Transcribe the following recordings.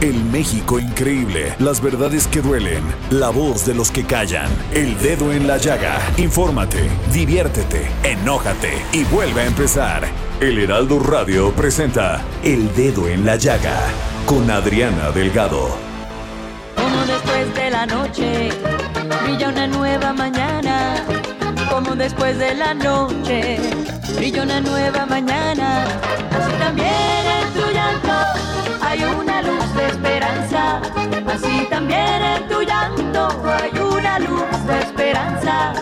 El México increíble, las verdades que duelen, la voz de los que callan, el dedo en la llaga. Infórmate, diviértete, enójate y vuelve a empezar. El Heraldo Radio presenta El Dedo en la Llaga con Adriana Delgado. Como después de la noche brilla una nueva mañana. Como después de la noche brilla una nueva mañana. Así también en tu llanto hay una Así también en tu llanto hay una luz de esperanza.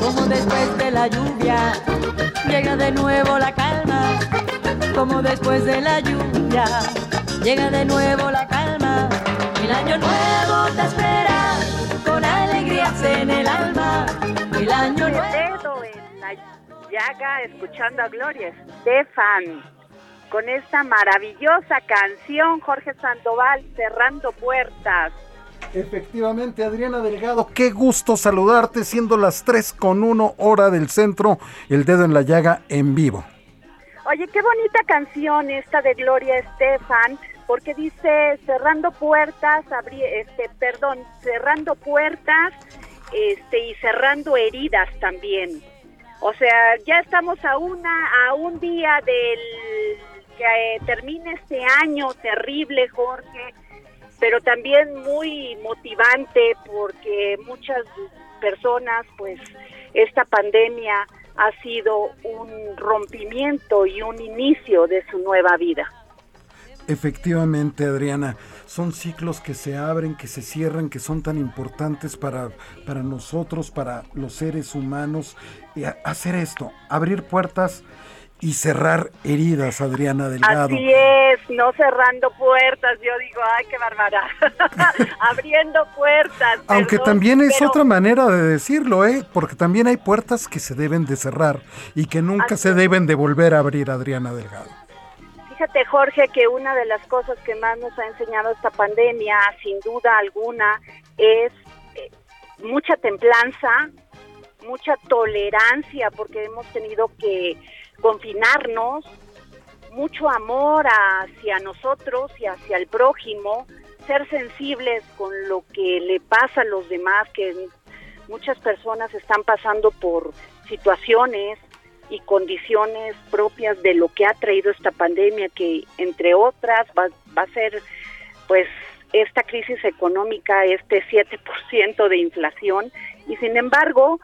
Como después de la lluvia llega de nuevo la calma. Como después de la lluvia llega de nuevo la calma. El año nuevo te espera con alegrías en el alma. El año nuevo. llaga escuchando a Gloria Estefan con esta maravillosa canción Jorge Sandoval cerrando puertas. Efectivamente, Adriana Delgado, qué gusto saludarte siendo las 3 con 1 hora del centro, el dedo en la llaga en vivo. Oye, qué bonita canción esta de Gloria Estefan, porque dice cerrando puertas, abrí, este, perdón, cerrando puertas, este y cerrando heridas también. O sea, ya estamos a una a un día del que eh, termine este año terrible, Jorge, pero también muy motivante porque muchas personas, pues, esta pandemia ha sido un rompimiento y un inicio de su nueva vida. Efectivamente, Adriana, son ciclos que se abren, que se cierran, que son tan importantes para, para nosotros, para los seres humanos. Y hacer esto, abrir puertas y cerrar heridas, Adriana Delgado. Así es, no cerrando puertas, yo digo, ay, qué bárbara, abriendo puertas. Aunque perdón, también es pero- otra manera de decirlo, ¿eh? Porque también hay puertas que se deben de cerrar y que nunca Así se es. deben de volver a abrir, Adriana Delgado. Fíjate, Jorge, que una de las cosas que más nos ha enseñado esta pandemia, sin duda alguna, es eh, mucha templanza, mucha tolerancia, porque hemos tenido que confinarnos, mucho amor hacia nosotros y hacia el prójimo, ser sensibles con lo que le pasa a los demás, que muchas personas están pasando por situaciones y condiciones propias de lo que ha traído esta pandemia, que entre otras va, va a ser pues esta crisis económica, este 7% de inflación, y sin embargo,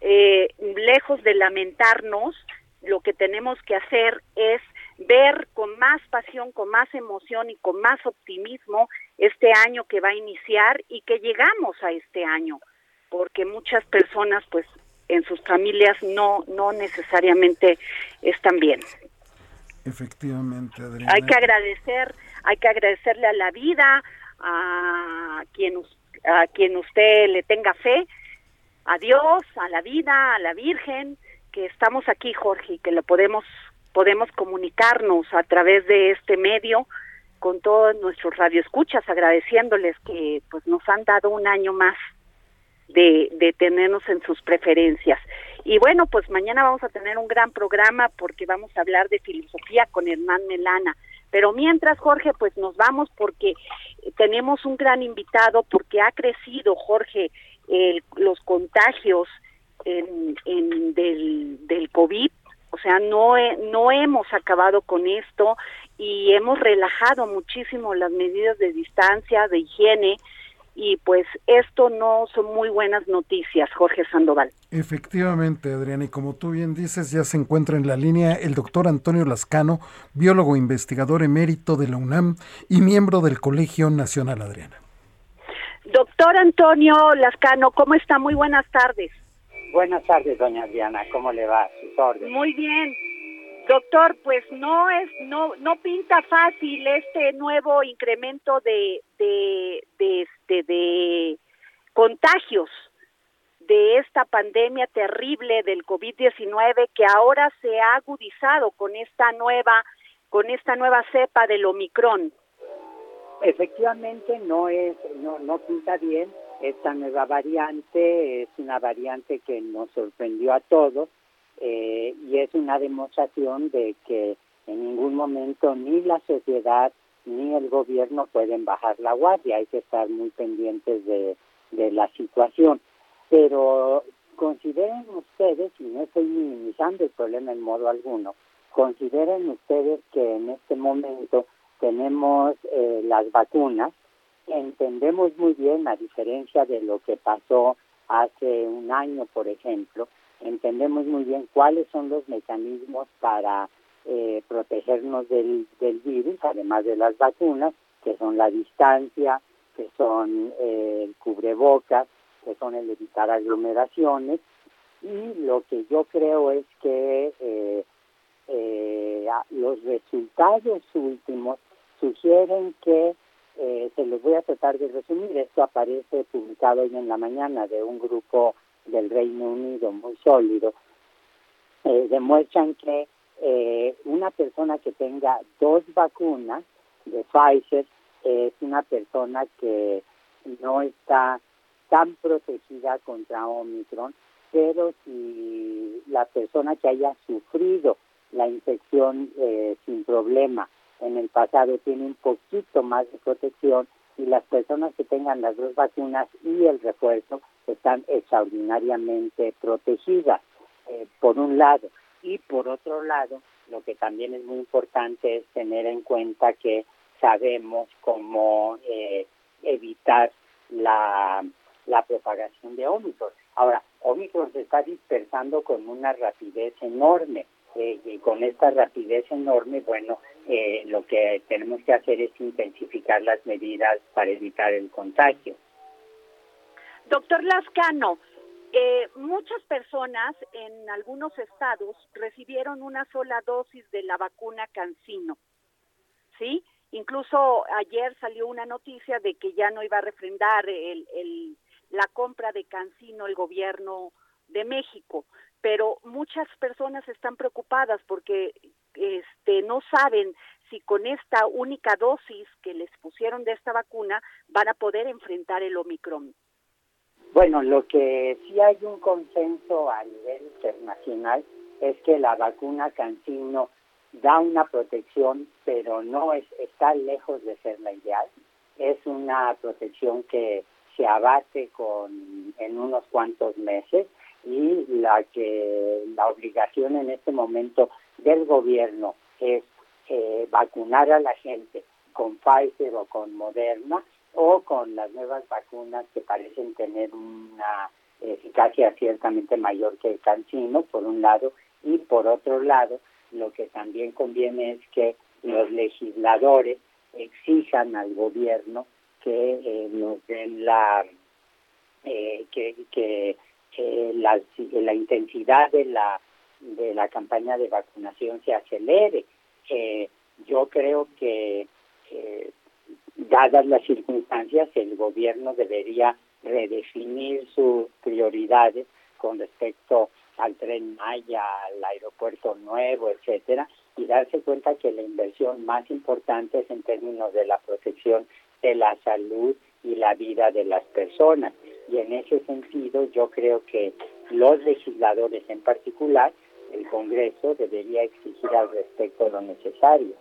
eh, lejos de lamentarnos, lo que tenemos que hacer es ver con más pasión, con más emoción y con más optimismo este año que va a iniciar y que llegamos a este año, porque muchas personas pues en sus familias no no necesariamente están bien. Efectivamente, Adriana. Hay que agradecer, hay que agradecerle a la vida, a quien a quien usted le tenga fe, a Dios, a la vida, a la Virgen, que estamos aquí, Jorge, y que lo podemos podemos comunicarnos a través de este medio con todos nuestros radioescuchas, agradeciéndoles que pues nos han dado un año más de, de tenernos en sus preferencias. Y bueno, pues mañana vamos a tener un gran programa porque vamos a hablar de filosofía con Hernán Melana. Pero mientras, Jorge, pues nos vamos porque tenemos un gran invitado porque ha crecido, Jorge, el- los contagios en, en del, del COVID, O sea, no, no hemos acabado con esto y hemos relajado muchísimo las medidas de distancia, de higiene, y pues esto no son muy buenas noticias, Jorge Sandoval. Efectivamente, Adriana, y como tú bien dices, ya se encuentra en la línea el doctor Antonio Lascano, biólogo investigador emérito de la UNAM y miembro del Colegio Nacional, Adriana. Doctor Antonio Lascano, ¿cómo está? Muy buenas tardes. Buenas tardes, doña Adriana, ¿cómo le va? Sus órdenes. Muy bien. Doctor, pues no es no no pinta fácil este nuevo incremento de de de, este, de contagios de esta pandemia terrible del COVID-19 que ahora se ha agudizado con esta nueva con esta nueva cepa del Omicron. Efectivamente no es no no pinta bien esta nueva variante es una variante que nos sorprendió a todos eh, y es una demostración de que en ningún momento ni la sociedad ni el gobierno pueden bajar la guardia, hay que estar muy pendientes de, de la situación. Pero consideren ustedes, y no estoy minimizando el problema en modo alguno, consideren ustedes que en este momento tenemos eh, las vacunas, entendemos muy bien, a diferencia de lo que pasó hace un año, por ejemplo, entendemos muy bien cuáles son los mecanismos para eh, protegernos del, del virus, además de las vacunas, que son la distancia, que son eh, el cubrebocas, que son el evitar aglomeraciones. Y lo que yo creo es que eh, los resultados últimos sugieren que, se los voy a tratar de resumir, esto aparece publicado hoy en la mañana de un grupo del Reino Unido muy sólido, eh, demuestran que eh, una persona que tenga dos vacunas de Pfizer es una persona que no está tan protegida contra Omicron, pero si la persona que haya sufrido la infección eh, sin problema en el pasado tiene un poquito más de protección y las personas que tengan las dos vacunas y el refuerzo están extraordinariamente protegidas, eh, por un lado. Y por otro lado, lo que también es muy importante es tener en cuenta que sabemos cómo eh, evitar la, la propagación de Omicron. Ahora, Omicron se está dispersando con una rapidez enorme. Eh, y con esta rapidez enorme, bueno, eh, lo que tenemos que hacer es intensificar las medidas para evitar el contagio. Doctor Lascano, eh, muchas personas en algunos estados recibieron una sola dosis de la vacuna Cancino, ¿sí? Incluso ayer salió una noticia de que ya no iba a refrendar el, el, la compra de Cancino el gobierno de México, pero muchas personas están preocupadas porque este no saben si con esta única dosis que les pusieron de esta vacuna van a poder enfrentar el Omicron. Bueno, lo que sí hay un consenso a nivel internacional es que la vacuna Cancino da una protección, pero no es está lejos de ser la ideal. Es una protección que se abate con en unos cuantos meses y la que la obligación en este momento del gobierno es eh, vacunar a la gente con Pfizer o con Moderna o con las nuevas vacunas que parecen tener una eficacia ciertamente mayor que el cancino, por un lado, y por otro lado, lo que también conviene es que los legisladores exijan al gobierno que eh, nos den la eh, que, que la, la intensidad de la de la campaña de vacunación se acelere. yo creo que dadas las circunstancias, el gobierno debería redefinir sus prioridades con respecto al tren Maya, al aeropuerto nuevo, etcétera, y darse cuenta que la inversión más importante es en términos de la protección de la salud y la vida de las personas. Y en ese sentido, yo creo que los legisladores en particular, el Congreso, debería exigir al respecto lo necesario.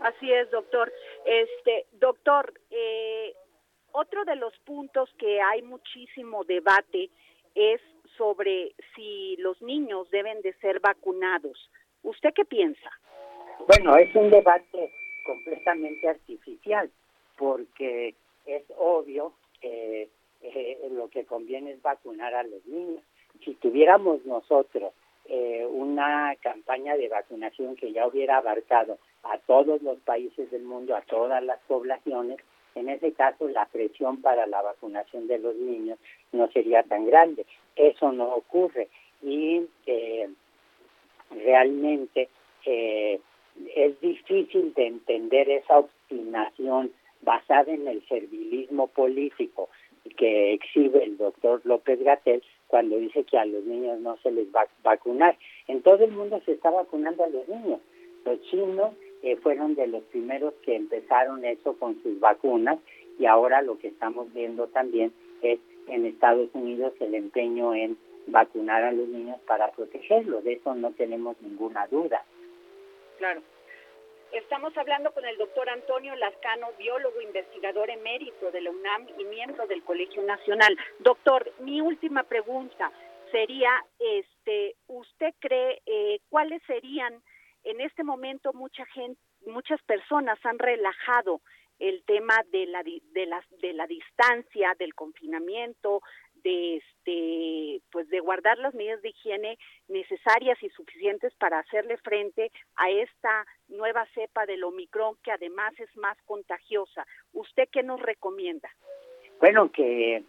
Así es, doctor. Este, doctor, eh, otro de los puntos que hay muchísimo debate es sobre si los niños deben de ser vacunados. ¿Usted qué piensa? Bueno, es un debate completamente artificial porque es obvio que eh, lo que conviene es vacunar a los niños. Si tuviéramos nosotros eh, una campaña de vacunación que ya hubiera abarcado a todos los países del mundo, a todas las poblaciones, en ese caso la presión para la vacunación de los niños no sería tan grande. Eso no ocurre y eh, realmente eh, es difícil de entender esa obstinación basada en el servilismo político que exhibe el doctor López Gatel cuando dice que a los niños no se les va a vacunar. En todo el mundo se está vacunando a los niños. Los chinos eh, fueron de los primeros que empezaron eso con sus vacunas y ahora lo que estamos viendo también es en Estados Unidos el empeño en vacunar a los niños para protegerlos. De eso no tenemos ninguna duda. Claro. Estamos hablando con el doctor Antonio Lascano, biólogo investigador emérito de la UNAM y miembro del Colegio Nacional. Doctor, mi última pregunta sería, este, ¿usted cree eh, cuáles serían en este momento mucha gente, muchas personas han relajado el tema de la de la de la distancia, del confinamiento, de este pues de guardar las medidas de higiene necesarias y suficientes para hacerle frente a esta nueva cepa del Omicron que además es más contagiosa. ¿Usted qué nos recomienda? Bueno, que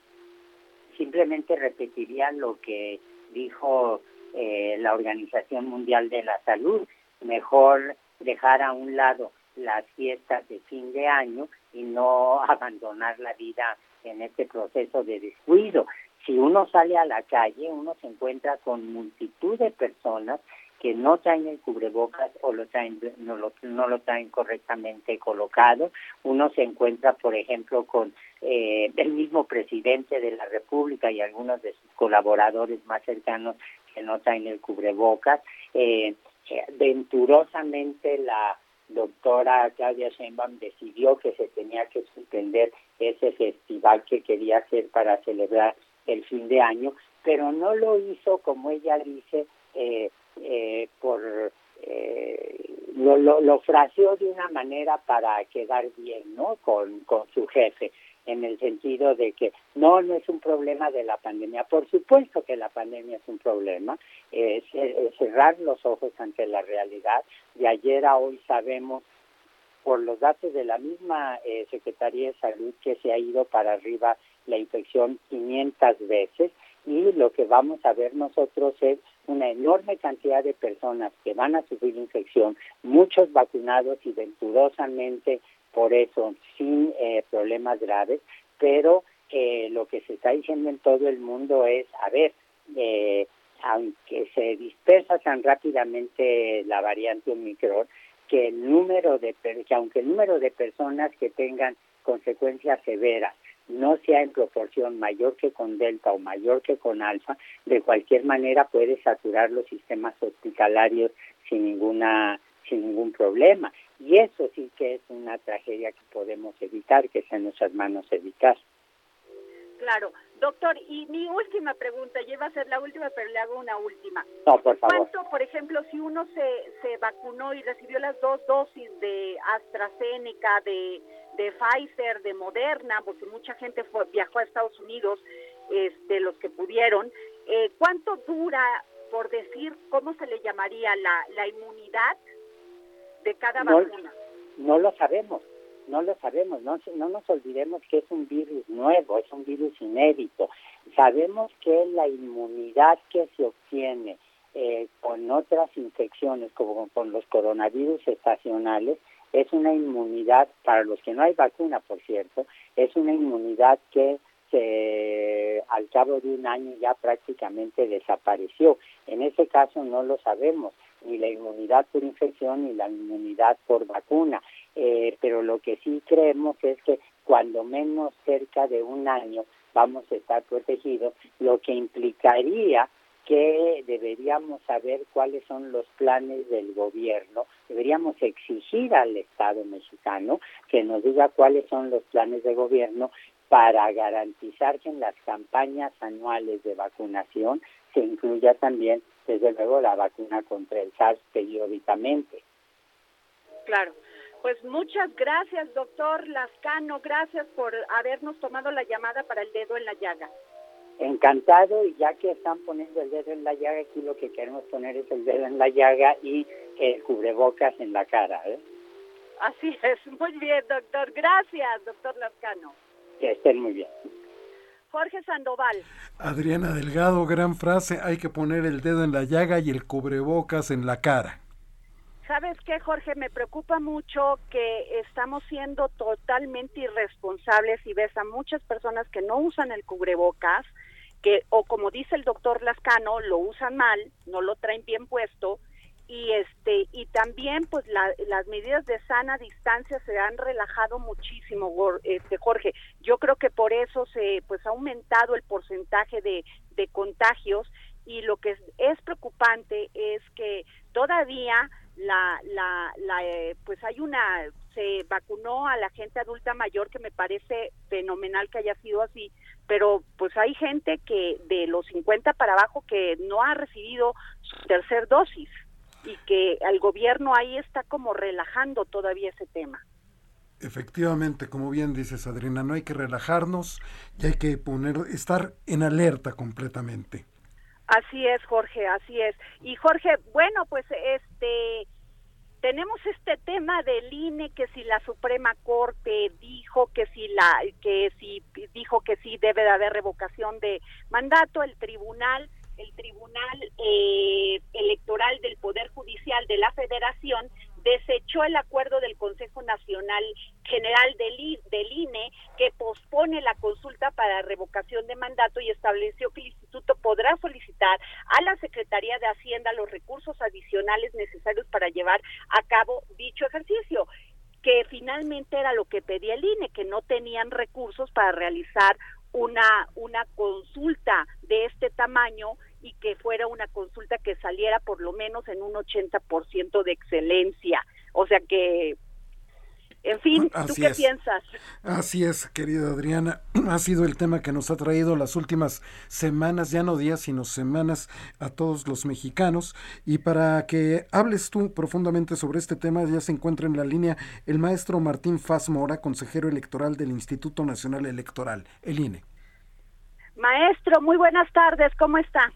simplemente repetiría lo que dijo eh, la Organización Mundial de la Salud, mejor dejar a un lado las fiestas de fin de año y no abandonar la vida en este proceso de descuido. Si uno sale a la calle, uno se encuentra con multitud de personas que no traen el cubrebocas o lo traen, no, lo, no lo traen correctamente colocado. Uno se encuentra, por ejemplo, con eh, el mismo presidente de la República y algunos de sus colaboradores más cercanos que no traen el cubrebocas. Eh, eh, venturosamente la doctora Claudia Sheinbaum decidió que se tenía que suspender ese festival que quería hacer para celebrar el fin de año, pero no lo hizo, como ella dice, eh, eh, por eh, lo, lo, lo fraseó de una manera para quedar bien, ¿no? Con, con su jefe en el sentido de que no, no es un problema de la pandemia. Por supuesto que la pandemia es un problema, es, cerrar los ojos ante la realidad. De ayer a hoy sabemos por los datos de la misma eh, Secretaría de Salud que se ha ido para arriba la infección 500 veces y lo que vamos a ver nosotros es una enorme cantidad de personas que van a sufrir infección, muchos vacunados y venturosamente por eso, sin eh, problemas graves, pero eh, lo que se está diciendo en todo el mundo es, a ver, eh, aunque se dispersa tan rápidamente la variante Omicron, que el número de que aunque el número de personas que tengan consecuencias severas no sea en proporción mayor que con delta o mayor que con alfa, de cualquier manera puede saturar los sistemas hospitalarios sin ninguna sin ningún problema. Y eso sí que es una tragedia que podemos evitar, que está en nuestras manos evitar. Claro. Doctor, y mi última pregunta, lleva a ser la última, pero le hago una última. No, por favor. ¿Cuánto, por ejemplo, si uno se, se vacunó y recibió las dos dosis de AstraZeneca, de, de Pfizer, de Moderna, porque mucha gente fue, viajó a Estados Unidos, este, los que pudieron, eh, ¿cuánto dura, por decir, cómo se le llamaría, la, la inmunidad de cada no, vacuna? No lo sabemos, no lo sabemos, no, no nos olvidemos que es un virus nuevo, es un virus inédito. Sabemos que la inmunidad que se obtiene eh, con otras infecciones, como con los coronavirus estacionales, es una inmunidad, para los que no hay vacuna, por cierto, es una inmunidad que se, al cabo de un año ya prácticamente desapareció. En ese caso no lo sabemos ni la inmunidad por infección ni la inmunidad por vacuna. Eh, pero lo que sí creemos es que cuando menos cerca de un año vamos a estar protegidos, lo que implicaría que deberíamos saber cuáles son los planes del gobierno, deberíamos exigir al Estado mexicano que nos diga cuáles son los planes de gobierno para garantizar que en las campañas anuales de vacunación se incluya también, desde luego, la vacuna contra el SARS periódicamente. Claro. Pues muchas gracias, doctor Lascano. Gracias por habernos tomado la llamada para el dedo en la llaga. Encantado, y ya que están poniendo el dedo en la llaga, aquí lo que queremos poner es el dedo en la llaga y el cubrebocas en la cara. ¿eh? Así es, muy bien, doctor. Gracias, doctor Lascano. Que estén muy bien. Jorge Sandoval. Adriana Delgado, gran frase, hay que poner el dedo en la llaga y el cubrebocas en la cara. ¿Sabes qué, Jorge? Me preocupa mucho que estamos siendo totalmente irresponsables y ves a muchas personas que no usan el cubrebocas, que, o como dice el doctor Lascano, lo usan mal, no lo traen bien puesto, y este y también pues las medidas de sana distancia se han relajado muchísimo este Jorge. Yo creo que por eso se pues ha aumentado el porcentaje de, de contagios y lo que es, preocupante es que todavía la, la, la eh, pues hay una se vacunó a la gente adulta mayor que me parece fenomenal que haya sido así pero pues hay gente que de los 50 para abajo que no ha recibido su tercer dosis y que el gobierno ahí está como relajando todavía ese tema. Efectivamente, como bien dices Adriana, no hay que relajarnos y hay que poner, estar en alerta completamente. Así es, Jorge, así es. Y Jorge, bueno, pues este tenemos este tema del INE que si la Suprema Corte dijo que si la que si dijo que sí debe de haber revocación de mandato, el tribunal el Tribunal eh, Electoral del Poder Judicial de la Federación desechó el acuerdo del Consejo Nacional General del, del INE que pospone la consulta para revocación de mandato y estableció que el instituto podrá solicitar a la Secretaría de Hacienda los recursos adicionales necesarios para llevar a cabo dicho ejercicio que finalmente era lo que pedía el INE, que no tenían recursos para realizar una, una consulta de este tamaño y que fuera una consulta que saliera por lo menos en un 80% de excelencia. O sea que, en fin, ¿tú qué piensas? Así es, querida Adriana. Ha sido el tema que nos ha traído las últimas semanas, ya no días, sino semanas a todos los mexicanos. Y para que hables tú profundamente sobre este tema, ya se encuentra en la línea el maestro Martín Faz Mora, consejero electoral del Instituto Nacional Electoral, el INE. Maestro, muy buenas tardes, ¿cómo está?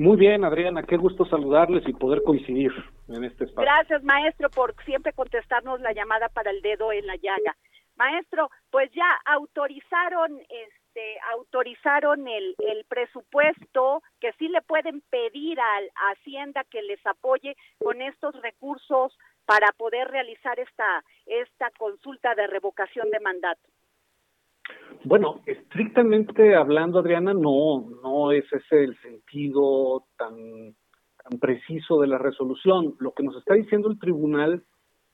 Muy bien, Adriana, qué gusto saludarles y poder coincidir en este espacio. Gracias, maestro, por siempre contestarnos la llamada para el dedo en la llaga. Maestro, pues ya autorizaron este autorizaron el, el presupuesto que sí le pueden pedir a, Hacienda que les apoye con estos recursos para poder realizar esta esta consulta de revocación de mandato. Bueno, estrictamente hablando, Adriana, no, no es ese el sentido tan, tan preciso de la resolución. Lo que nos está diciendo el tribunal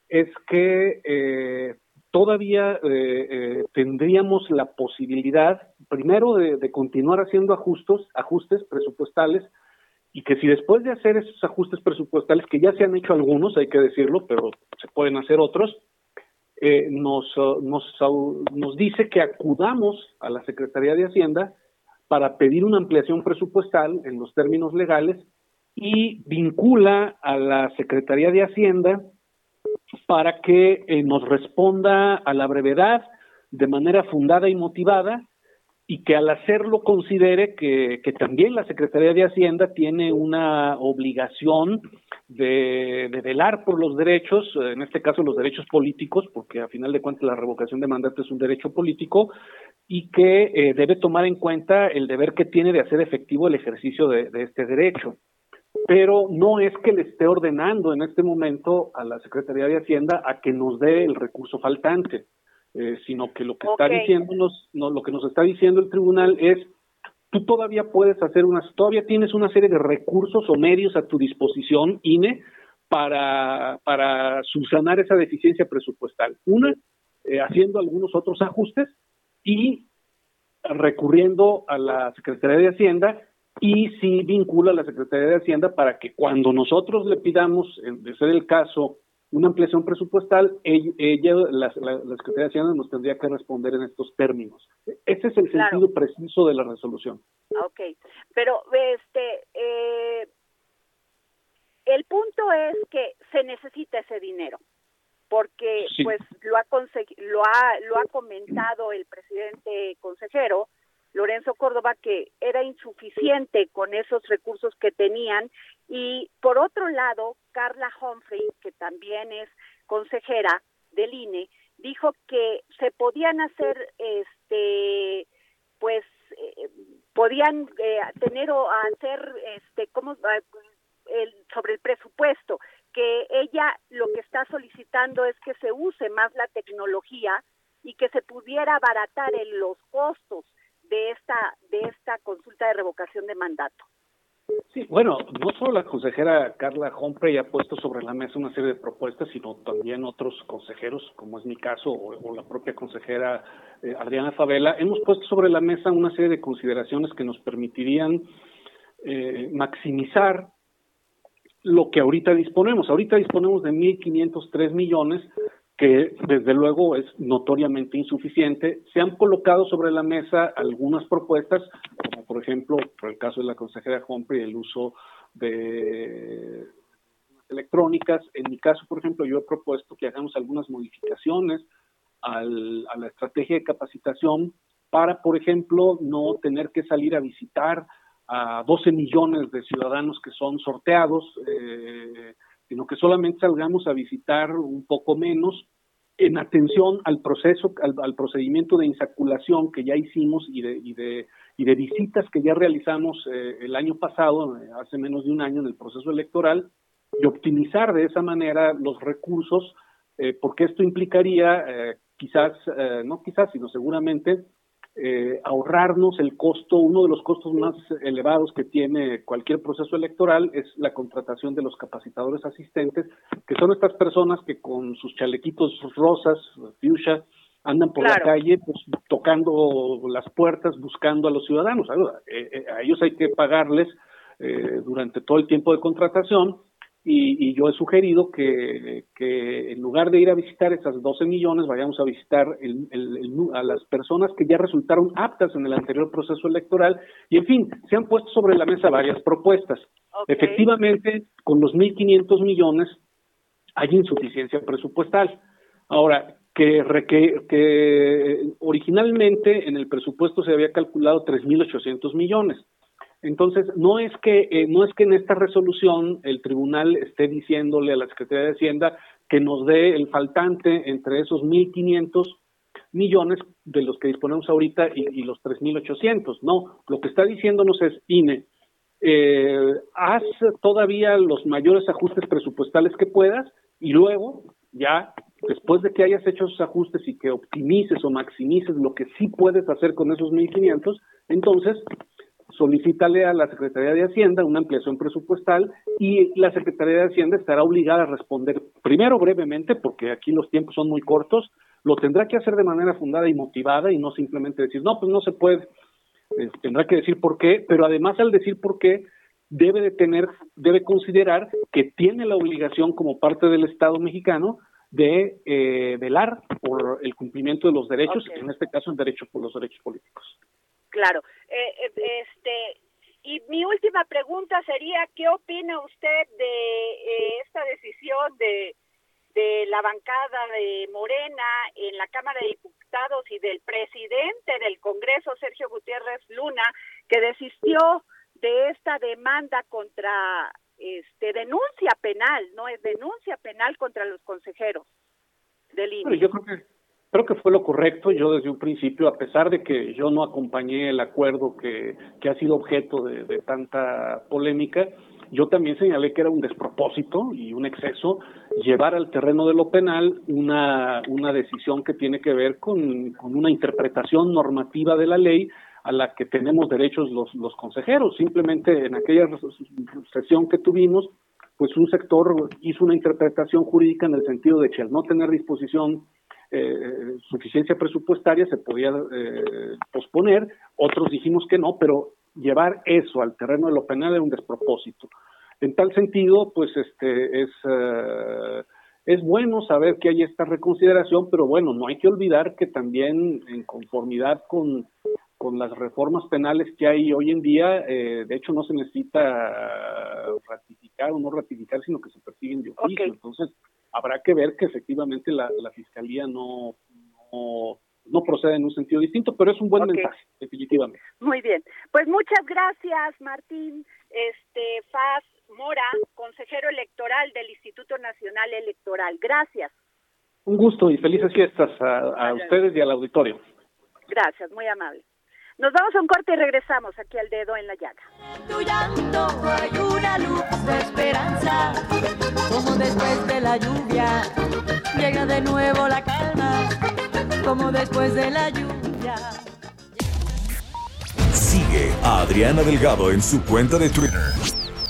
es que eh, todavía eh, eh, tendríamos la posibilidad, primero, de, de, continuar haciendo ajustes, ajustes presupuestales, y que si después de hacer esos ajustes presupuestales, que ya se han hecho algunos, hay que decirlo, pero se pueden hacer otros, eh, nos, uh, nos, nos dice que acudamos a la Secretaría de Hacienda para pedir una ampliación presupuestal en los términos legales y vincula a la Secretaría de Hacienda para que eh, nos responda a la brevedad de manera fundada y motivada y que al hacerlo considere que, también la Secretaría de Hacienda tiene una obligación de, velar por los derechos, en este caso los derechos políticos, porque a final de cuentas la revocación de mandato es un derecho político, y que eh, debe tomar en cuenta el deber que tiene de hacer efectivo el ejercicio de este derecho. Pero no es que le esté ordenando en este momento a la Secretaría de Hacienda a que nos dé el recurso faltante eh, sino que lo que está diciéndonos, no, lo que nos está diciendo el tribunal es tú todavía puedes hacer unas, todavía tienes una serie de recursos o medios a tu disposición, INE, para, para subsanar esa deficiencia presupuestal. Una, eh, haciendo algunos otros ajustes y recurriendo a la Secretaría de Hacienda y sí vincula a la Secretaría de Hacienda para que cuando nosotros le pidamos, de ser el caso, una ampliación presupuestal, ella, la, Secretaría de Hacienda nos tendría que responder en estos términos. Ese es el sentido preciso de la resolución. Ok, pero este, eh, el punto es que se necesita ese dinero porque pues lo ha, lo ha lo ha comentado el presidente consejero Lorenzo Córdoba que era insuficiente con esos recursos que tenían y por otro lado Carla Humphrey que también es consejera del INE dijo que se podían hacer este pues eh, podían eh, tener o hacer este cómo el, sobre el presupuesto, que ella lo que está solicitando es que se use más la tecnología y que se pudiera abaratar en los costos de esta de esta consulta de revocación de mandato. Sí, bueno, no solo la consejera Carla Humphrey ha puesto sobre la mesa una serie de propuestas, sino también otros consejeros, como es mi caso, o, la propia consejera eh, Adriana Favela, hemos puesto sobre la mesa una serie de consideraciones que nos permitirían eh, maximizar lo que ahorita disponemos. Ahorita disponemos de 1.503 millones, que desde luego es notoriamente insuficiente. Se han colocado sobre la mesa algunas propuestas, como por ejemplo, por el caso de la consejera Humphrey, el uso de electrónicas. En mi caso, por ejemplo, yo he propuesto que hagamos algunas modificaciones a la estrategia de capacitación para, por ejemplo, no tener que salir a visitar a 12 millones de ciudadanos que son sorteados, eh, sino que solamente salgamos a visitar un poco menos en atención al proceso, al, procedimiento de insaculación que ya hicimos y de, y de, y de visitas que ya realizamos eh, el año pasado, eh, hace menos de un año en el proceso electoral, y optimizar de esa manera los recursos, porque esto implicaría quizás, no quizás, sino seguramente, eh, ahorrarnos el costo, uno de los costos más elevados que tiene cualquier proceso electoral es la contratación de los capacitadores asistentes, que son estas personas que con sus chalequitos rosas, fuchsia, andan por la calle pues, tocando las puertas, buscando a los ciudadanos. Eh, eh, a ellos hay que pagarles durante todo el tiempo de contratación y, yo he sugerido que, en lugar de ir a visitar esas 12 millones, vayamos a visitar a las personas que ya resultaron aptas en el anterior proceso electoral. Y en fin, se han puesto sobre la mesa varias propuestas. Efectivamente, con los 1.500 millones hay insuficiencia presupuestal. Ahora, que, que originalmente en el presupuesto se había calculado 3.800 millones. Entonces, no es que eh, no es que en esta resolución el tribunal esté diciéndole a la Secretaría de Hacienda que nos dé el faltante entre esos 1.500 millones de los que disponemos ahorita y, los 3.800. No, lo que está diciéndonos es, INE, eh, haz todavía los mayores ajustes presupuestales que puedas y luego, ya después de que hayas hecho esos ajustes y que optimices o maximices lo que sí puedes hacer con esos 1.500, entonces solicítale a la Secretaría de Hacienda una ampliación presupuestal y la Secretaría de Hacienda estará obligada a responder primero brevemente, porque aquí los tiempos son muy cortos, lo tendrá que hacer de manera fundada y motivada y no simplemente decir, no, pues no se puede. Eh, tendrá que decir por qué, pero además al decir por qué, debe de tener, debe considerar que tiene la obligación como parte del Estado mexicano de eh, velar por el cumplimiento de los derechos, en este caso el derecho por los derechos políticos. Claro. Eh, eh, este y mi última pregunta sería, ¿qué opina usted de eh, esta decisión de, de la bancada de Morena en la Cámara de Diputados y del presidente del Congreso, Sergio Gutiérrez Luna, que desistió de esta demanda contra, este, denuncia penal, no es denuncia penal contra los consejeros del INE? yo creo que Creo que fue lo correcto. Yo desde un principio, a pesar de que yo no acompañé el acuerdo que, que ha sido objeto de, tanta polémica, yo también señalé que era un despropósito y un exceso llevar al terreno de lo penal una, una decisión que tiene que ver con, con una interpretación normativa de la ley a la que tenemos derechos los, los consejeros. Simplemente en aquella sesión que tuvimos, pues un sector hizo una interpretación jurídica en el sentido de que al no tener disposición eh, suficiencia presupuestaria se podía eh, posponer, otros dijimos que no, pero llevar eso al terreno de lo penal era un despropósito. En tal sentido, pues este es eh, es bueno saber que hay esta reconsideración, pero bueno, no hay que olvidar que también en conformidad con, con las reformas penales que hay hoy en día, eh, de hecho no se necesita ratificar o no ratificar, sino que se persiguen de oficio. Entonces, habrá que ver que efectivamente la, la Fiscalía no, no, no, procede en un sentido distinto, pero es un buen mensaje, definitivamente. Muy bien. Pues muchas gracias, Martín. Este, Faz Mora, consejero electoral del Instituto Nacional Electoral. Gracias. Un gusto y felices fiestas a, ustedes y al auditorio. Gracias, muy amable. Nos vamos a un corte y regresamos aquí al dedo en la llaga. tu llanto hay una luz de esperanza, como después de la lluvia, llega de nuevo la calma, como después de la lluvia. Sigue a Adriana Delgado en su cuenta de Twitter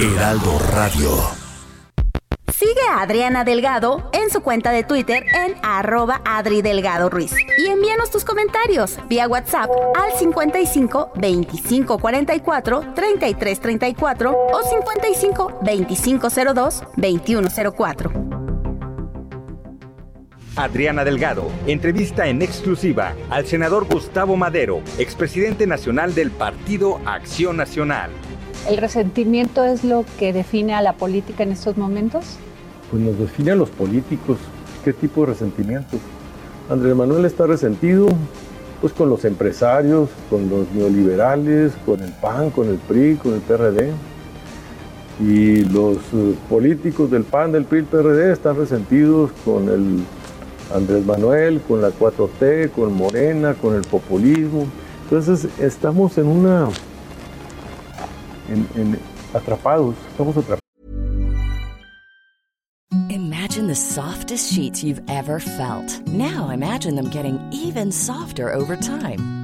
Heraldo Radio. Sigue a Adriana Delgado en su cuenta de Twitter en arroba Adri Delgado Ruiz. Y envíanos tus comentarios vía WhatsApp al 55 25 44 33 34 o 55 25 02 21 04. Adriana Delgado, entrevista en exclusiva al senador Gustavo Madero, expresidente nacional del Partido Acción Nacional. ¿El resentimiento es lo que define a la política en estos momentos? Pues nos define a los políticos. ¿Qué tipo de resentimiento? Andrés Manuel está resentido pues con los empresarios, con los neoliberales, con el PAN, con el PRI, con el PRD. Y los eh, políticos del PAN, del PRI, el PRD están resentidos con el Andrés Manuel, con la 4T, con Morena, con el populismo. Entonces estamos en una en, en atrapados, estamos atrapados. Imagine the softest sheets you've ever felt. Now imagine them getting even softer over time.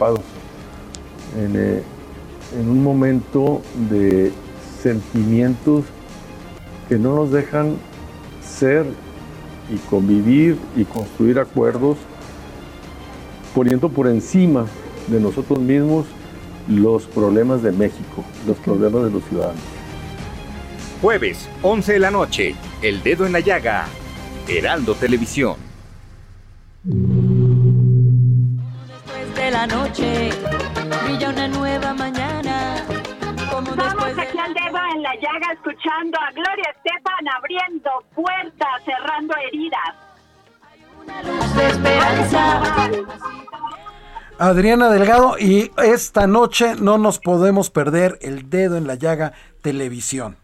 En, eh, en un momento de sentimientos que no nos dejan ser y convivir y construir acuerdos, poniendo por encima de nosotros mismos los problemas de México, los problemas de los ciudadanos. Jueves, 11 de la noche, El Dedo en la Llaga, Heraldo Televisión. La noche brilla una nueva mañana. Como Vamos aquí al dedo en la llaga escuchando a Gloria Estefan abriendo puertas, cerrando heridas. Una luz de esperanza. Adriana Delgado, y esta noche no nos podemos perder el dedo en la llaga televisión.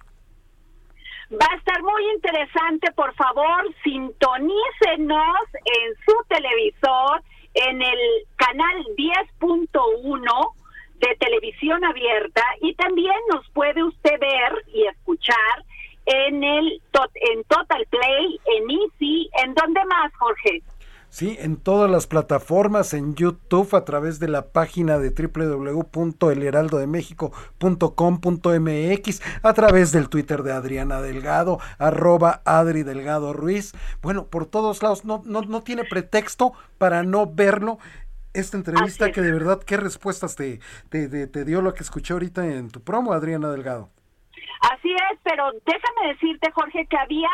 Va a estar muy interesante, por favor, sintonícenos en su televisor en el canal 10.1 de televisión abierta y también nos puede usted ver y escuchar en el en Total Play, en Easy, ¿en dónde más, Jorge? Sí, en todas las plataformas, en YouTube, a través de la página de www.elheraldodemexico.com.mx, a través del Twitter de Adriana Delgado, arroba Adri Delgado Ruiz. Bueno, por todos lados, no, no, no tiene pretexto para no verlo. Esta entrevista que de verdad, ¿qué respuestas te, te, te dio lo que escuché ahorita en tu promo, Adriana Delgado? Así es, pero déjame decirte, Jorge, que había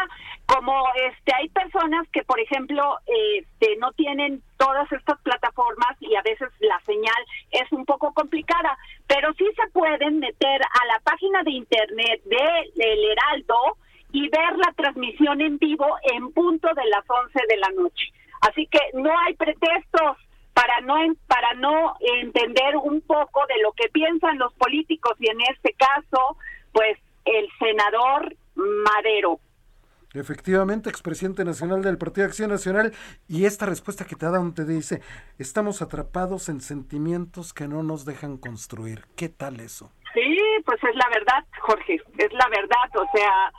como este hay personas que, por ejemplo, este, no tienen todas estas plataformas y a veces la señal es un poco complicada, pero sí se pueden meter a la página de internet de El Heraldo y ver la transmisión en vivo en punto de las 11 de la noche. Así que no hay pretextos para no para no entender un poco de lo que piensan los políticos y en este caso, pues el senador Madero. Efectivamente, expresidente nacional del Partido de Acción Nacional, y esta respuesta que te da donde te dice, estamos atrapados en sentimientos que no nos dejan construir. ¿Qué tal eso? Sí, pues es la verdad, Jorge, es la verdad, o sea,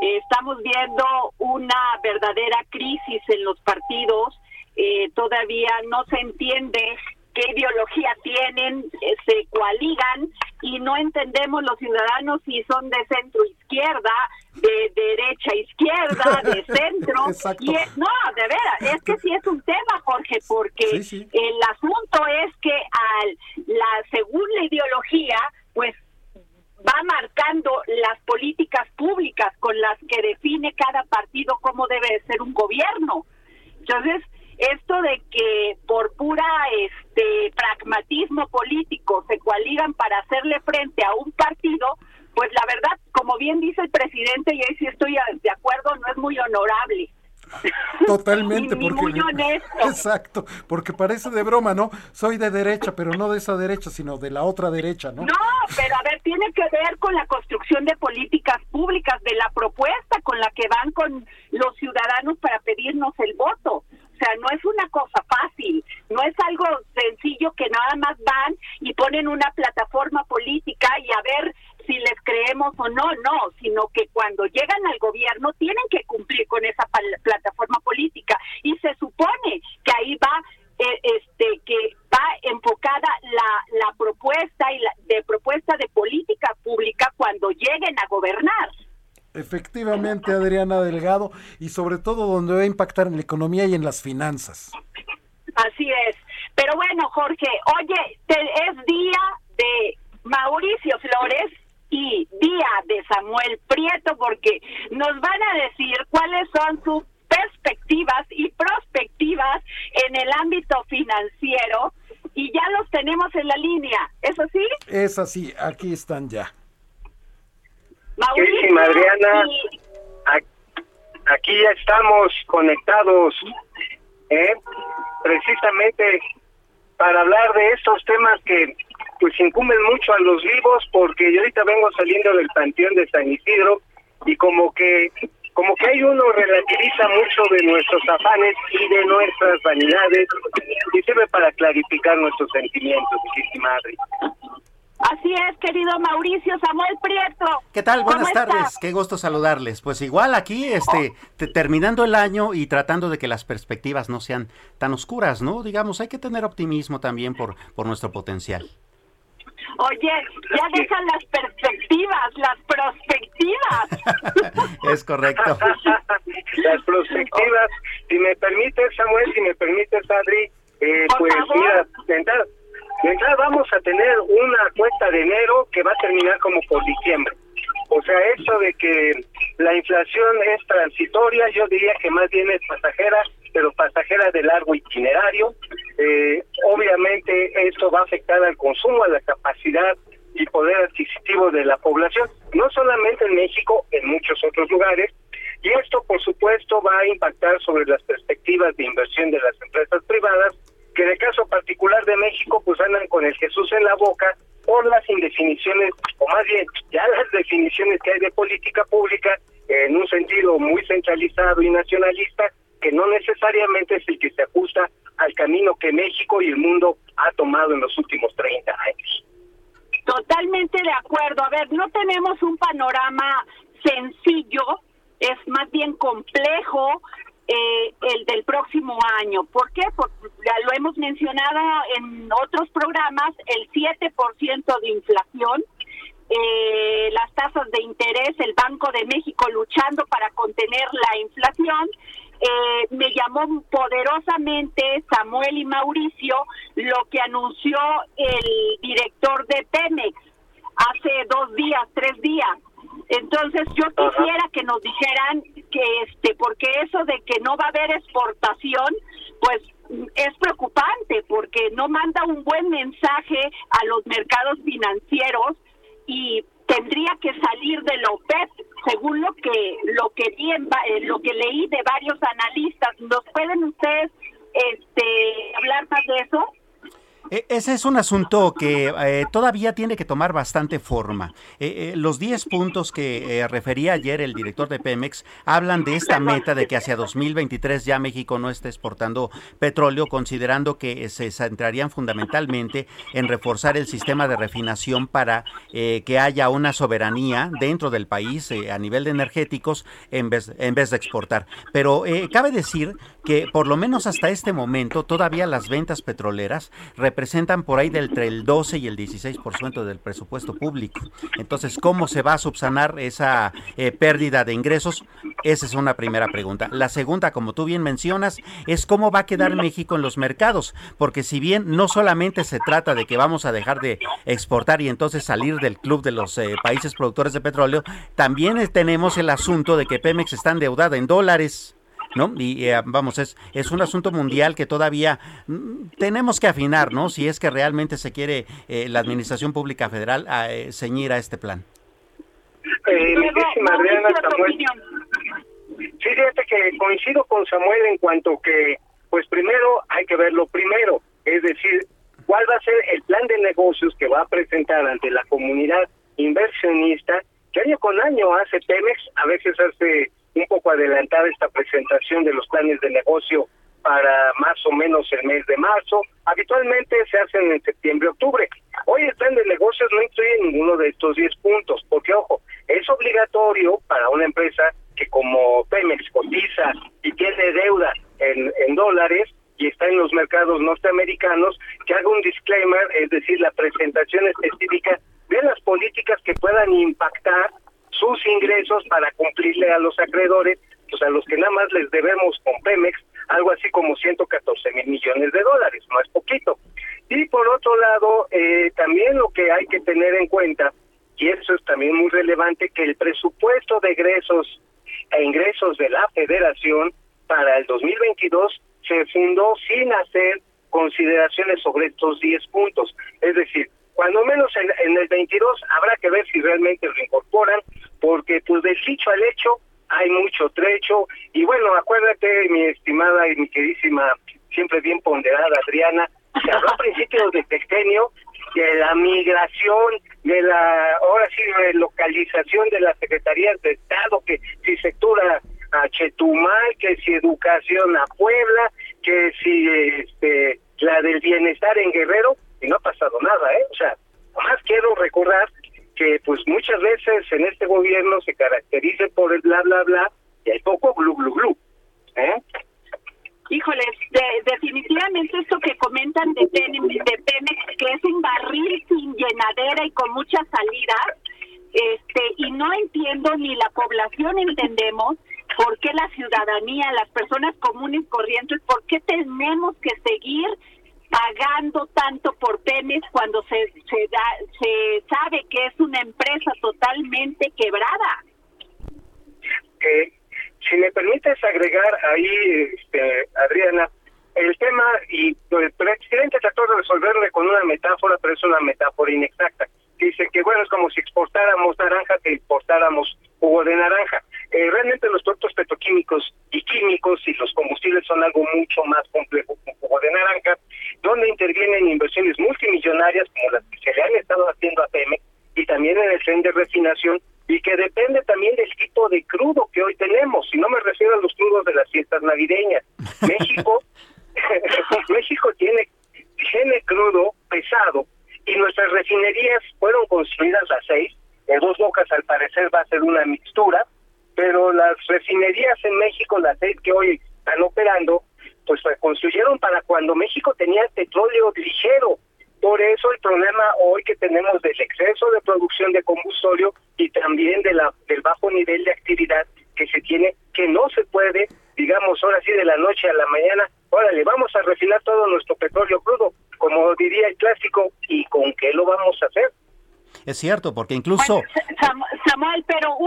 estamos viendo una verdadera crisis en los partidos, eh, todavía no se entiende qué ideología tienen, eh, se coaligan y no entendemos los ciudadanos si son de centro izquierda, de derecha izquierda, de centro. y no, de veras, es que sí es un tema, Jorge, porque el asunto es que al la según la ideología, pues va marcando las políticas públicas con las que define cada partido cómo debe ser un gobierno. Entonces, esto de que por pura este pragmatismo político se coaligan para hacerle frente a un partido, pues la verdad, como bien dice el presidente, y ahí sí estoy de acuerdo, no es muy honorable. Totalmente, porque muy honesto. exacto, porque parece de broma, ¿no? Soy de derecha, pero no de esa derecha, sino de la otra derecha, ¿no? No, pero a ver, tiene que ver con la construcción de políticas públicas, de la propuesta con la que van con los ciudadanos para pedirnos el voto. Sea, no es una cosa fácil, no es algo sencillo que nada más van y ponen una plataforma política y a ver si les creemos o no, no, sino que cuando llegan al gobierno tienen que cumplir con esa plataforma política y se supone que ahí va eh, este que va enfocada la, la propuesta y la, de propuesta de política pública cuando lleguen a gobernar. Efectivamente, Adriana Delgado, y sobre todo donde va a impactar en la economía y en las finanzas. Así es. Pero bueno, Jorge, oye, es día de Mauricio Flores y día de Samuel Prieto porque nos van a decir cuáles son sus perspectivas y prospectivas en el ámbito financiero y ya los tenemos en la línea, ¿es así? Es así, aquí están ya. Mauricio, Adriana, aquí ya estamos conectados, ¿eh? precisamente para hablar de estos temas que pues incumben mucho a los vivos, porque yo ahorita vengo saliendo del panteón de San Isidro y como que como que hay uno relativiza mucho de nuestros afanes y de nuestras vanidades y sirve para clarificar nuestros sentimientos, madre. Así es, querido Mauricio Samuel Prieto. ¿Qué tal? Buenas tardes, qué gusto saludarles. Pues igual aquí, este, terminando el año y tratando de que las perspectivas no sean tan oscuras, ¿no? Digamos, hay que tener optimismo también por, por nuestro potencial. Oye, ya dejan las perspectivas, las perspectivas. es correcto. las perspectivas. Si me permites, Samuel, si me permites, Adri, eh, pues mira, de entrada vamos a tener una cuenta de enero que va a terminar como por diciembre. O sea, eso de que la inflación es transitoria, yo diría que más bien es pasajera, pero pasajera de largo itinerario. Eh, obviamente esto va a afectar al consumo, a la capacidad y poder adquisitivo de la población, no solamente en México, en muchos otros lugares. Y esto, por supuesto, va a impactar sobre las perspectivas de inversión de las empresas privadas que en el caso particular de México pues andan con el Jesús en la boca por las indefiniciones, o más bien ya las definiciones que hay de política pública en un sentido muy centralizado y nacionalista, que no necesariamente es el que se ajusta al camino que México y el mundo ha tomado en los últimos 30 años. Totalmente de acuerdo. A ver, no tenemos un panorama sencillo, es más bien complejo, eh, el del próximo año. ¿Por qué? Porque ya lo hemos mencionado en otros programas, el 7% de inflación, eh, las tasas de interés, el Banco de México luchando para contener la inflación. Eh, me llamó poderosamente Samuel y Mauricio lo que anunció el director de Pemex hace dos días, tres días, Entonces yo quisiera que nos dijeran que este, porque eso de que no va a haber exportación, pues es preocupante porque no manda un buen mensaje a los mercados financieros y tendría que salir de la OPEP según lo que lo que vi eh, lo que leí de varios analistas. Nos pueden ustedes este hablar más de eso ese es un asunto que eh, todavía tiene que tomar bastante forma. Eh, eh, los 10 puntos que refería ayer el director de Pemex hablan de esta meta de que hacia 2023 ya México no esté exportando petróleo, considerando que se centrarían fundamentalmente en reforzar el sistema de refinación para que haya una soberanía dentro del país a nivel de energéticos en vez, en vez de exportar. Pero cabe decir que por lo menos hasta este momento todavía las ventas petroleras representan por ahí entre el 12 y el 16% del presupuesto público. Entonces, ¿cómo se va a subsanar esa eh, pérdida de ingresos? Esa es una primera pregunta. La segunda, como tú bien mencionas, es cómo va a quedar México en los mercados, porque si bien no solamente se trata de que vamos a dejar de exportar y entonces salir del club de los eh, países productores de petróleo, también tenemos el asunto de que Pemex está endeudada en dólares. ¿No? Y eh, vamos, es, es un asunto mundial que todavía mm, tenemos que afinar, ¿no? Si es que realmente se quiere eh, la Administración Pública Federal a, eh, ceñir a este plan. Eh, Adriana Samuel. Sí, fíjate que coincido con Samuel en cuanto que, pues primero hay que ver lo primero, es decir, cuál va a ser el plan de negocios que va a presentar ante la comunidad inversionista, que año con año hace Pemex, a veces hace un poco adelantada esta presentación de los planes de negocio para más o menos el mes de marzo. Habitualmente se hacen en septiembre, octubre. Hoy el plan de negocios no incluye ninguno de estos 10 puntos, porque ojo, es obligatorio para una empresa que como Pemex cotiza y tiene deuda en, en dólares y está en los mercados norteamericanos, que haga un disclaimer, es decir, la presentación específica de las políticas que puedan impactar sus ingresos para cumplirle a los acreedores, pues a los que nada más les debemos con Pemex, algo así como 114 mil millones de dólares, no es poquito. Y por otro lado, eh, también lo que hay que tener en cuenta, y eso es también muy relevante, que el presupuesto de egresos e ingresos de la federación para el 2022 se fundó sin hacer consideraciones sobre estos 10 puntos. Es decir, cuando menos en, el 22 habrá que ver si realmente lo incorporan, porque pues del dicho al hecho hay mucho trecho. Y bueno, acuérdate, mi estimada y mi queridísima, siempre bien ponderada Adriana, habló a principios de sexenio de la migración, de la, ahora sí, relocalización de las secretarías de Estado, que si sectura a Chetumal, que si educación a Puebla, que si este la del bienestar en Guerrero, y no ha pasado nada, ¿eh? O sea, más quiero recordar que pues muchas veces en este gobierno se caracteriza por el bla, bla, bla, y hay poco glu, glu, glu. ¿eh? Híjoles, definitivamente esto que comentan de, de Pemex, que es un barril sin llenadera y con muchas salidas, este, y no entiendo ni la población entendemos por qué la ciudadanía, las personas comunes corrientes, por qué tenemos que seguir pagando tanto por Pemex cuando se, se, da, se sabe que es una empresa totalmente quebrada. Eh, si me permites agregar ahí, este, Adriana, el tema, y el presidente trató de resolverle con una metáfora, pero es una metáfora inexacta. Dice que, bueno, es como si exportáramos naranja que importáramos jugo de naranja. Eh, realmente los productos petroquímicos y químicos y los combustibles son algo mucho más complejo un jugo de naranja, donde intervienen inversiones multimillonarias como las que se le han estado haciendo a Pemex y también en el tren de refinación y que depende también del tipo de crudo que hoy tenemos. Y no me refiero a los crudos de las fiestas navideñas. México, México tiene, tiene crudo pesado y nuestras refinerías fueron construidas a seis. En dos bocas al parecer va a ser una mixtura, pero las refinerías en México, las seis que hoy están operando, pues se construyeron para cuando México tenía petróleo ligero. Por eso el problema hoy que tenemos del exceso de producción de combustorio y también de la del bajo nivel de actividad que se tiene, que no se puede, digamos, ahora sí de la noche a la mañana, órale, vamos a refinar todo nuestro petróleo crudo, como diría el clásico, ¿y con qué lo vamos a hacer? Es cierto, porque incluso... Samuel, pero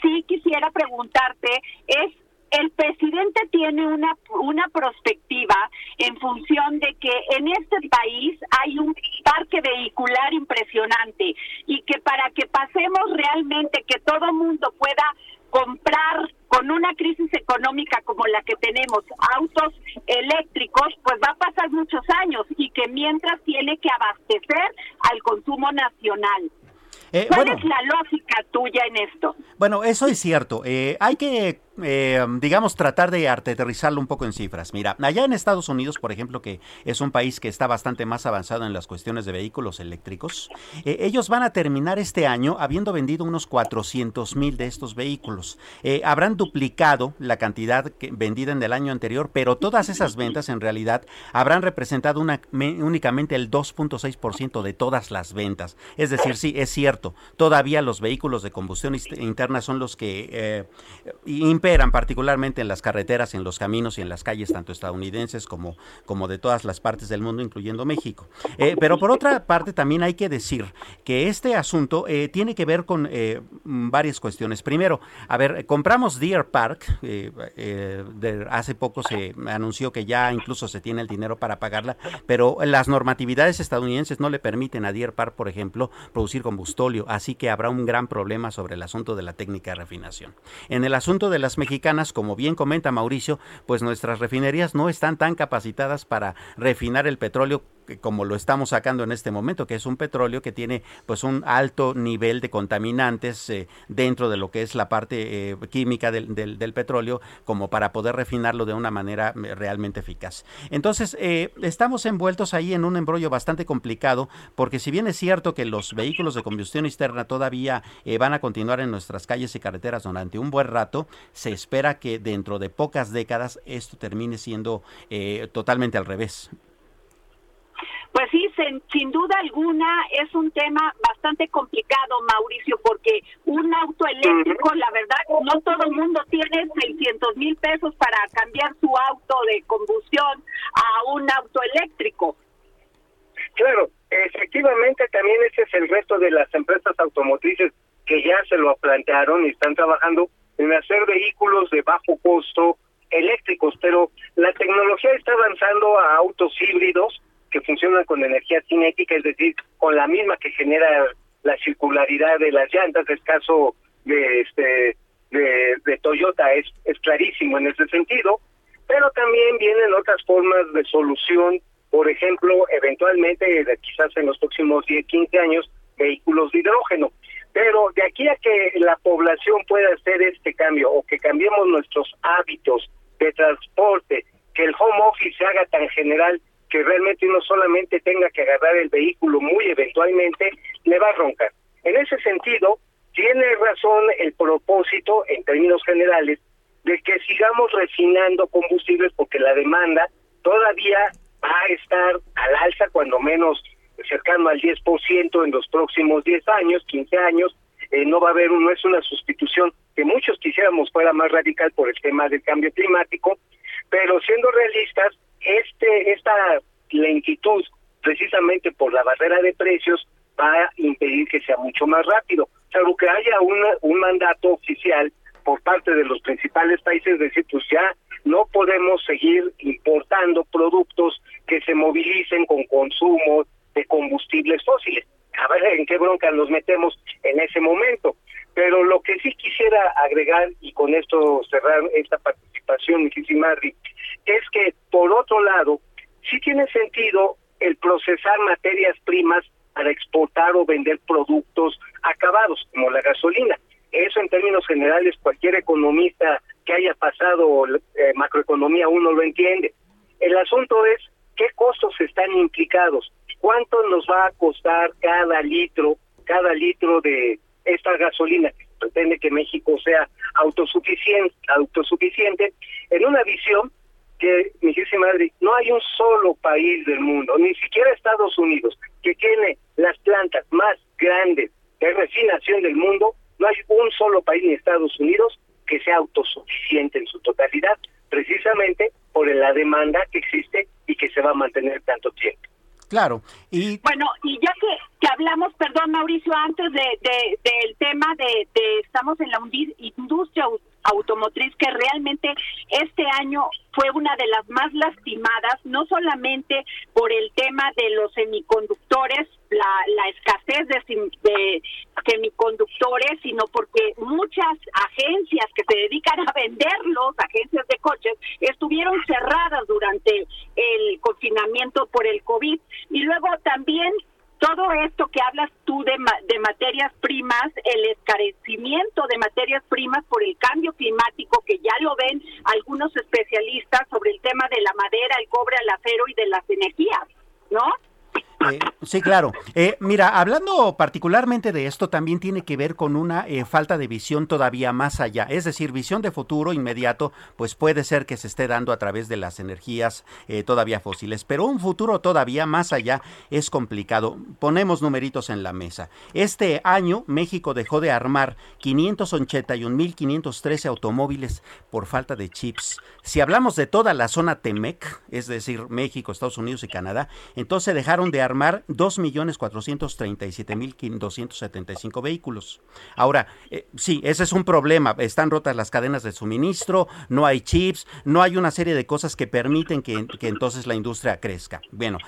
sí quisiera preguntarte es el presidente tiene una, una perspectiva en función de que en este país hay un parque vehicular impresionante y que para que pasemos realmente, que todo mundo pueda comprar con una crisis económica como la que tenemos autos eléctricos, pues va a pasar muchos años y que mientras tiene que abastecer al consumo nacional. Eh, ¿Cuál bueno. es la lógica tuya en esto? Bueno, eso es cierto. Eh, hay que, eh, digamos, tratar de aterrizarlo un poco en cifras. Mira, allá en Estados Unidos, por ejemplo, que es un país que está bastante más avanzado en las cuestiones de vehículos eléctricos, eh, ellos van a terminar este año habiendo vendido unos 400 mil de estos vehículos. Eh, habrán duplicado la cantidad vendida en el año anterior, pero todas esas ventas en realidad habrán representado una- me- únicamente el 2.6% de todas las ventas. Es decir, sí, es cierto, todavía los vehículos de combustión interna son los que eh, imperan particularmente en las carreteras, en los caminos y en las calles, tanto estadounidenses como, como de todas las partes del mundo, incluyendo México. Eh, pero por otra parte, también hay que decir que este asunto eh, tiene que ver con eh, varias cuestiones. Primero, a ver, compramos Deer Park, hace poco se anunció que ya incluso se tiene el dinero para pagarla, pero las normatividades estadounidenses no le permiten a Deer Park, por ejemplo, producir combustóleo, así que habrá un gran problema sobre el asunto de la técnica de refinación. En el asunto de las mexicanas, como bien comenta Mauricio, pues nuestras refinerías no están tan capacitadas para refinar el petróleo como lo estamos sacando en este momento, que es un petróleo que tiene pues un alto nivel de contaminantes eh, dentro de lo que es la parte eh, química del, del- petróleo, como para poder refinarlo de una manera eh, realmente eficaz. Entonces, estamos envueltos ahí en un embrollo bastante complicado, porque si bien es cierto que los vehículos de combustión externa todavía van a continuar en nuestras calles y carreteras durante un buen rato, se espera que dentro de pocas décadas esto termine siendo totalmente al revés. Pues sí, sin, sin duda alguna es un tema bastante complicado, Mauricio, porque un auto eléctrico, la verdad, no todo el mundo tiene 600 mil pesos para cambiar su auto de combustión a un auto eléctrico. Claro, efectivamente también ese es el resto de las empresas automotrices que ya se lo plantearon y están trabajando en hacer vehículos de bajo costo eléctricos, pero la tecnología está avanzando a autos híbridos que funcionan con energía cinética, es decir, con la misma que genera la circularidad de las llantas, el caso de este de, de Toyota es, es clarísimo en ese sentido, pero también vienen otras formas de solución, por ejemplo, eventualmente, quizás en los próximos 10, 15 años, vehículos de hidrógeno. Pero de aquí a que la población pueda hacer este cambio o que cambiemos nuestros hábitos de transporte, que el home office se haga tan general que realmente uno solamente tenga que agarrar el vehículo muy eventualmente, le va a roncar. En ese sentido, tiene razón el propósito, en términos generales, de que sigamos refinando combustibles porque la demanda todavía va a estar al alza, cuando menos cercano al 10% en los próximos 10 años, 15 años. Eh, no va a haber, no es una sustitución que muchos quisiéramos fuera más radical por el tema del cambio climático, pero siendo realistas, este esta lentitud, precisamente por la barrera de precios, va a impedir que sea mucho más rápido, salvo que haya una- un mandato oficial por parte de los principales países, decir, pues ya no podemos seguir importando productos que se movilicen con consumo de combustibles fósiles. A ver en qué bronca nos metemos en ese momento. Pero lo que sí quisiera agregar, y con esto cerrar esta participación, muchísimas es que por otro lado, sí tiene sentido el procesar materias primas para exportar o vender productos acabados, como la gasolina. Eso en términos generales cualquier economista que haya pasado eh, macroeconomía uno lo entiende. El asunto es qué costos están implicados, cuánto nos va a costar cada litro, cada litro de esta gasolina que pretende que México sea autosuficiente, autosuficiente en una visión que, mi querida madre, no hay un solo país del mundo, ni siquiera Estados Unidos, que tiene las plantas más grandes de refinación del mundo, no hay un solo país ni Estados Unidos que sea autosuficiente en su totalidad, precisamente por la demanda que existe y que se va a mantener tanto tiempo. Claro. Y bueno, y ya que, que hablamos, perdón Mauricio, antes de, de- del tema de, de estamos en la industria automotriz que realmente este año fue una de las más lastimadas, no solamente por el tema de los semiconductores, la, la escasez de, de semiconductores, sino porque muchas agencias que se dedican a venderlos, agencias de coches, estuvieron cerradas durante el confinamiento por el COVID. Y luego también todo esto que hablas tú de, de materias primas, el escarecimiento de materias primas por el cambio climático, que ya lo ven algunos especialistas sobre el tema de la madera, el cobre, el acero y de las energías, ¿no? Eh, sí, claro. Eh, mira, hablando particularmente de esto, también tiene que ver con una eh, falta de visión todavía más allá. Es decir, visión de futuro inmediato, pues puede ser que se esté dando a través de las energías eh, todavía fósiles. Pero un futuro todavía más allá es complicado. Ponemos numeritos en la mesa. Este año México dejó de armar 581.513 automóviles por falta de chips. Si hablamos de toda la zona TEMEC, es decir, México, Estados Unidos y Canadá, entonces dejaron de armar 2.437.275 vehículos. Ahora, eh, sí, ese es un problema. Están rotas las cadenas de suministro, no hay chips, no hay una serie de cosas que permiten que entonces la industria crezca. Bueno,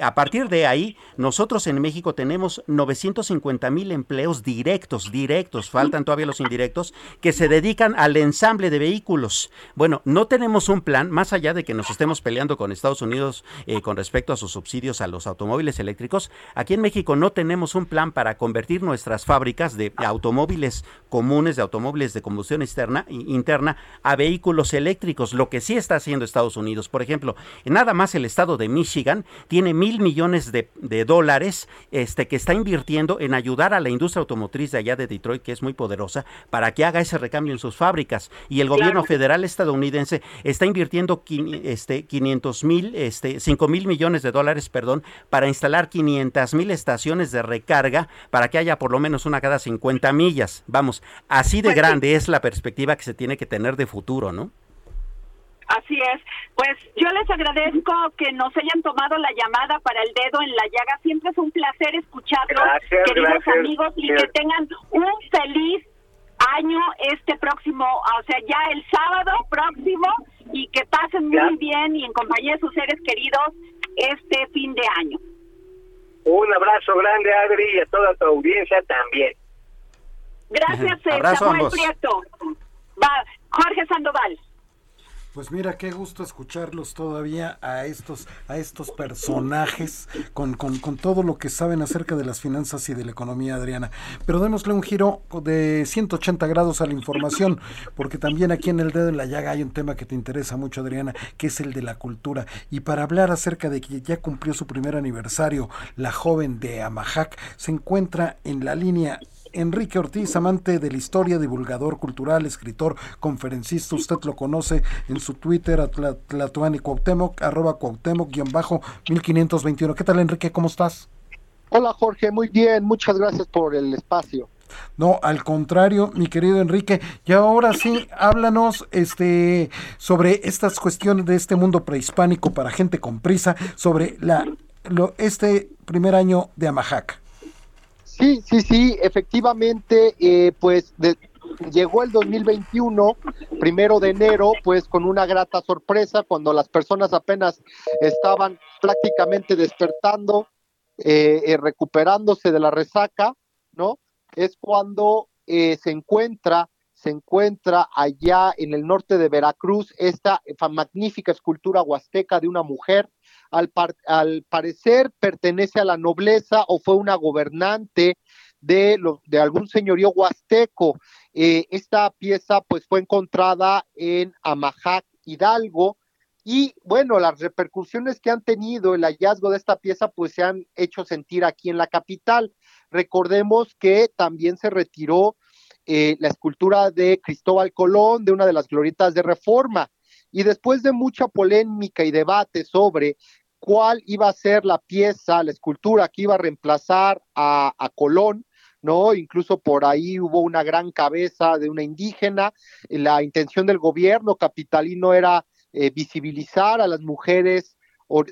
a partir de ahí, nosotros en México tenemos 950 mil empleos directos, directos, faltan todavía los indirectos, que se dedican al ensamble de vehículos. Bueno, no tenemos un plan, más allá de que nos estemos peleando con Estados Unidos eh, con respecto a sus subsidios a los automóviles eléctricos, aquí en México no tenemos un plan para convertir nuestras fábricas de automóviles comunes, de automóviles de combustión externa, interna, a vehículos eléctricos, lo que sí está haciendo Estados Unidos. Por ejemplo, nada más el estado de Michigan tiene mil millones de, de dólares este, que está invirtiendo en ayudar a la industria automotriz de allá de Detroit, que es muy poderosa, para que haga ese recambio en sus fábricas. Y el gobierno Claro. federal estadounidense está invirtiendo este, 500 mil, este, 5 mil millones de dólares, perdón, para instalar 500 mil estaciones de recarga para que haya por lo menos una cada 50 millas. Vamos, así de Pues grande es la perspectiva que se tiene que tener de futuro, ¿no? Así es. Pues yo les agradezco que nos hayan tomado la llamada para el dedo en la llaga. Siempre es un placer escucharlos, Gracias, queridos gracias. amigos, y que tengan un feliz año este próximo, o sea, ya el sábado próximo, y que pasen muy bien y en compañía de sus seres queridos este fin de año. Un abrazo grande, Adri, y a toda tu audiencia también. Gracias, Samuel. Prieto. Va, Jorge Sandoval. Pues mira, qué gusto escucharlos todavía a estos, a estos personajes con, con, con todo lo que saben acerca de las finanzas y de la economía, Adriana. Pero démosle un giro de 180 grados a la información, porque también aquí en el dedo en la llaga hay un tema que te interesa mucho, Adriana, que es el de la cultura. Y para hablar acerca de que ya cumplió su primer aniversario, la joven de Amajac se encuentra en la línea Enrique Ortiz, amante de la historia, divulgador cultural, escritor, conferencista, usted lo conoce en su Twitter, Tlatuani Cuauhtémoc, arroba Cuauhtémoc, guion bajo 1521. ¿Qué tal, Enrique? ¿Cómo estás? Hola Jorge, muy bien, muchas gracias por el espacio. No, al contrario, mi querido Enrique. Y ahora sí, háblanos este, sobre estas cuestiones de este mundo prehispánico para gente con prisa, sobre la, lo, este primer año de Amajac. Sí, sí, sí, efectivamente, eh, pues llegó el 2021, primero de enero, pues con una grata sorpresa, cuando las personas apenas estaban prácticamente despertando, eh, eh, recuperándose de la resaca, ¿no? Es cuando eh, se encuentra, se encuentra allá en el norte de Veracruz esta fa- magnífica escultura huasteca de una mujer al, par- al parecer pertenece a la nobleza o fue una gobernante de, de algún señorío huasteco. Eh, esta pieza pues fue encontrada en Amajac, Hidalgo, y bueno, las repercusiones que han tenido el hallazgo de esta pieza pues se han hecho sentir aquí en la capital. Recordemos que también se retiró eh, la escultura de Cristóbal Colón de una de las glorietas de Reforma. Y después de mucha polémica y debate sobre cuál iba a ser la pieza, la escultura que iba a reemplazar a, Colón, ¿no? Incluso por ahí hubo una gran cabeza de una indígena. La intención del gobierno capitalino era eh, visibilizar a las mujeres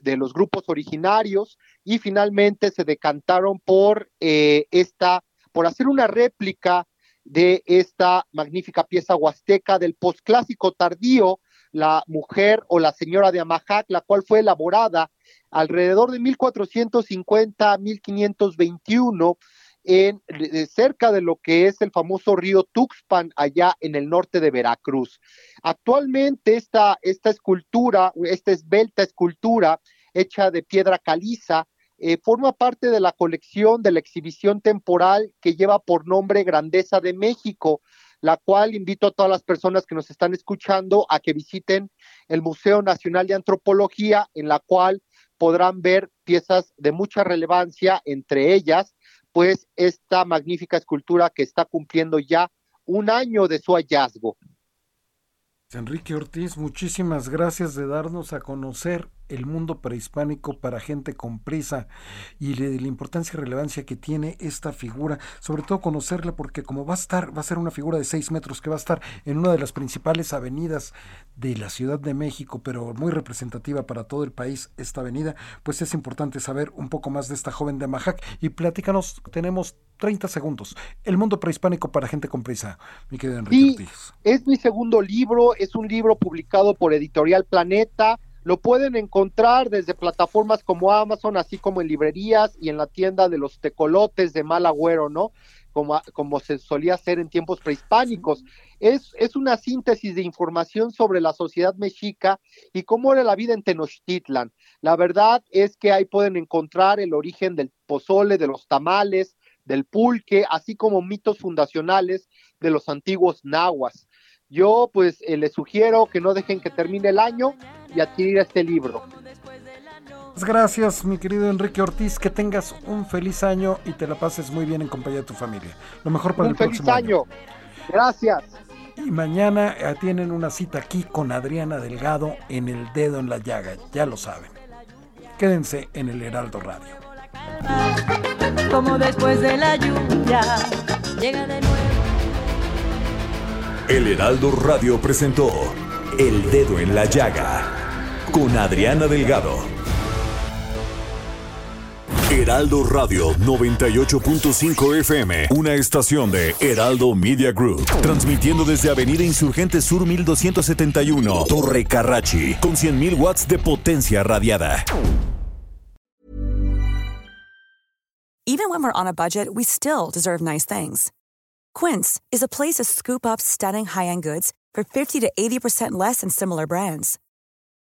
de los grupos originarios y finalmente se decantaron por eh, esta, por hacer una réplica de esta magnífica pieza huasteca del posclásico tardío, La mujer o la señora de Amajac, la cual fue elaborada alrededor de 1450 1521 en, cerca de lo que es el famoso río Tuxpan, allá en el norte de Veracruz. Actualmente esta, esta escultura, esta esbelta escultura hecha de piedra caliza, eh, forma parte de la colección de la exhibición temporal que lleva por nombre Grandeza de México, la cual invito a todas las personas que nos están escuchando a que visiten el Museo Nacional de Antropología, en la cual podrán ver piezas de mucha relevancia, entre ellas pues esta magnífica escultura que está cumpliendo ya un año de su hallazgo. Enrique Ortiz, muchísimas gracias de darnos a conocer el mundo prehispánico para gente con prisa y de la importancia y relevancia que tiene esta figura, sobre todo conocerla porque como va a estar, va a ser una figura de seis metros que va a estar en una de las principales avenidas de la Ciudad de México, pero muy representativa para todo el país esta avenida, pues es importante saber un poco más de esta joven de Majac y platícanos, tenemos 30 segundos. El mundo prehispánico para gente con prisa, mi querido Enrique Ortiz. Es mi segundo libro, es un libro publicado por Editorial Planeta lo pueden encontrar desde plataformas como Amazon, así como en librerías y en la tienda de los tecolotes de mal agüero, ¿no? Como, como se solía hacer en tiempos prehispánicos. Es, es una síntesis de información sobre la sociedad mexica y cómo era la vida en Tenochtitlan. La verdad es que ahí pueden encontrar el origen del pozole, de los tamales, del pulque, así como mitos fundacionales de los antiguos nahuas. Yo pues eh, les sugiero que no dejen que termine el año y adquirir este libro. Gracias, mi querido Enrique Ortiz. Que tengas un feliz año y te la pases muy bien en compañía de tu familia. Lo mejor para el próximo año. Gracias. Y mañana eh, tienen una cita aquí con Adriana Delgado en El Dedo en la Llaga. Ya lo saben. Quédense en el Heraldo Radio. Como después de la lluvia, llega de nuevo. El Heraldo Radio presentó El Dedo en la Llaga con Adriana Delgado. Heraldo Radio 98.5 FM, una estación de Heraldo Media Group, transmitiendo desde Avenida Insurgente Sur 1271, Torre Carrachi, con 100.000 watts de potencia radiada. Even when we're on a budget, we still deserve nice things. Quince is a place to scoop up stunning high-end goods for 50 to 80% less than similar brands.